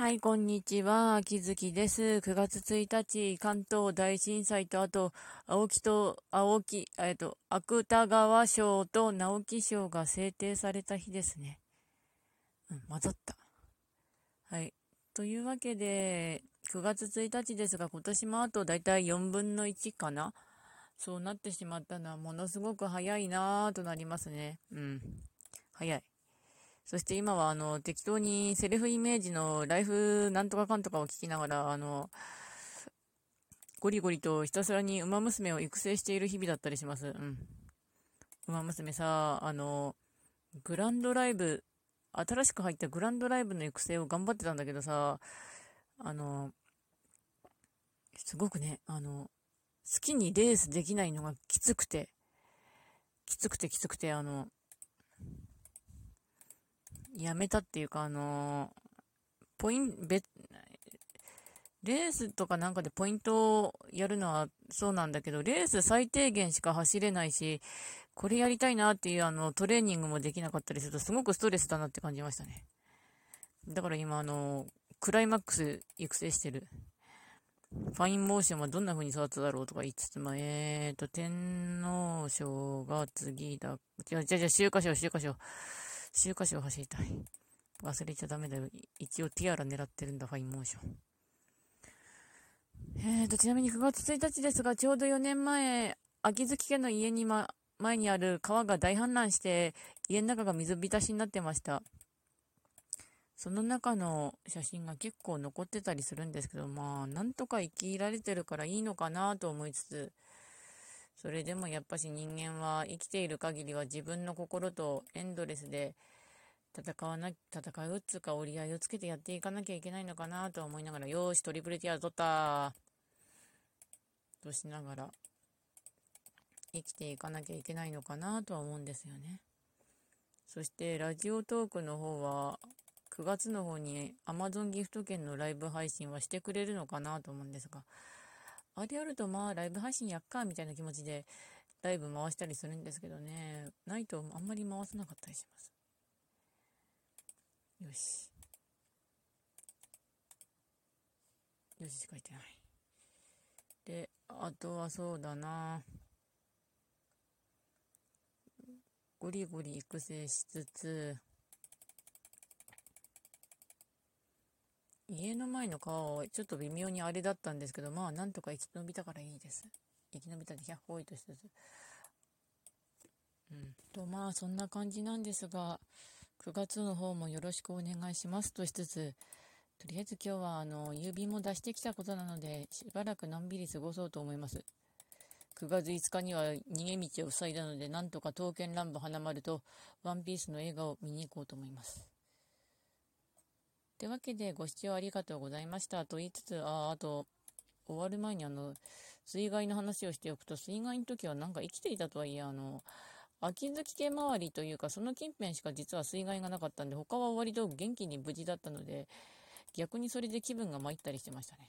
はい、こんにちは。秋月です。9月1日、関東大震災と、あと、青木と、青木、えっと、芥川賞と直木賞が制定された日ですね。うん、混ざった。はい。というわけで、9月1日ですが、今年もあとだいたい4分の1かな？そうなってしまったのは、ものすごく早いなぁとなりますね。うん。早い。そして今はあの適当にセルフイメージのライフなんとかかんとかを聞きながら、あの、ゴリゴリとひたすらに馬娘を育成している日々だったりします。うん。馬娘さ、あの、グランドライブ、新しく入ったグランドライブの育成を頑張ってたんだけどさ、あの、すごくね、あの、好きにレースできないのがきつくて、きつくてきつくて、あの、やめたっていうか、あのポイント、レースとかなんかでポイントをやるのはそうなんだけど、レース最低限しか走れないし、これやりたいなっていうあのトレーニングもできなかったりするとすごくストレスだなって感じましたね。だから今あの、クライマックス育成してる。ファインモーションはどんな風に育つだろうとか言いつつも、えーと、天皇賞が次だ。じゃあ、じゃあ、秋華賞、秋華賞。秋華賞を走りたい。忘れちゃダメだよ。一応ティアラ狙ってるんだ、ファインモーション。えーと、ちなみに9月1日ですが、ちょうど4年前、秋月家の家に、ま、前にある川が大氾濫して、家の中が水浸しになってました。その中の写真が結構残ってたりするんですけど、まあ、なんとか生きられてるからいいのかなと思いつつ、それでもやっぱし人間は生きている限りは自分の心とエンドレスで戦わな、戦うっつうか折り合いをつけてやっていかなきゃいけないのかなと思いながら、よーし、トリプルティア取ったとしながら生きていかなきゃいけないのかなとは思うんですよね。そしてラジオトークの方は9月の方に Amazon ギフト券のライブ配信はしてくれるのかなと思うんですが、あれやるとまあライブ配信やっかみたいな気持ちでライブ回したりするんですけどね、ないとあんまり回さなかったりします。よし。よししか言ってない。で、あとはそうだな。ゴリゴリ育成しつつ、家の前の川はちょっと微妙にあれだったんですけど、まあなんとか生き延びたからいいです。生き延びたで100歩いとしつつ。うん。とまあそんな感じなんですが、9月の方もよろしくお願いしますとしつつ、とりあえず今日はあの郵便も出してきたことなので、しばらくのんびり過ごそうと思います。9月5日には逃げ道を塞いだので、なんとか刀剣乱舞花丸とワンピースの映画を見に行こうと思います。というわけでご視聴ありがとうございましたと言いつつ、ああと、終わる前にあの、水害の話をしておくと、水害の時はなんか生きていたとはいえ、あの、秋月家周りというか、その近辺しか実は水害がなかったんで、他は割と元気に無事だったので、逆にそれで気分が参ったりしてましたね。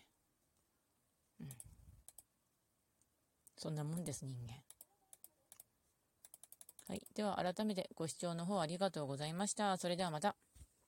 うん。そんなもんです、人間。はい。では、改めてご視聴の方ありがとうございました。それではまた。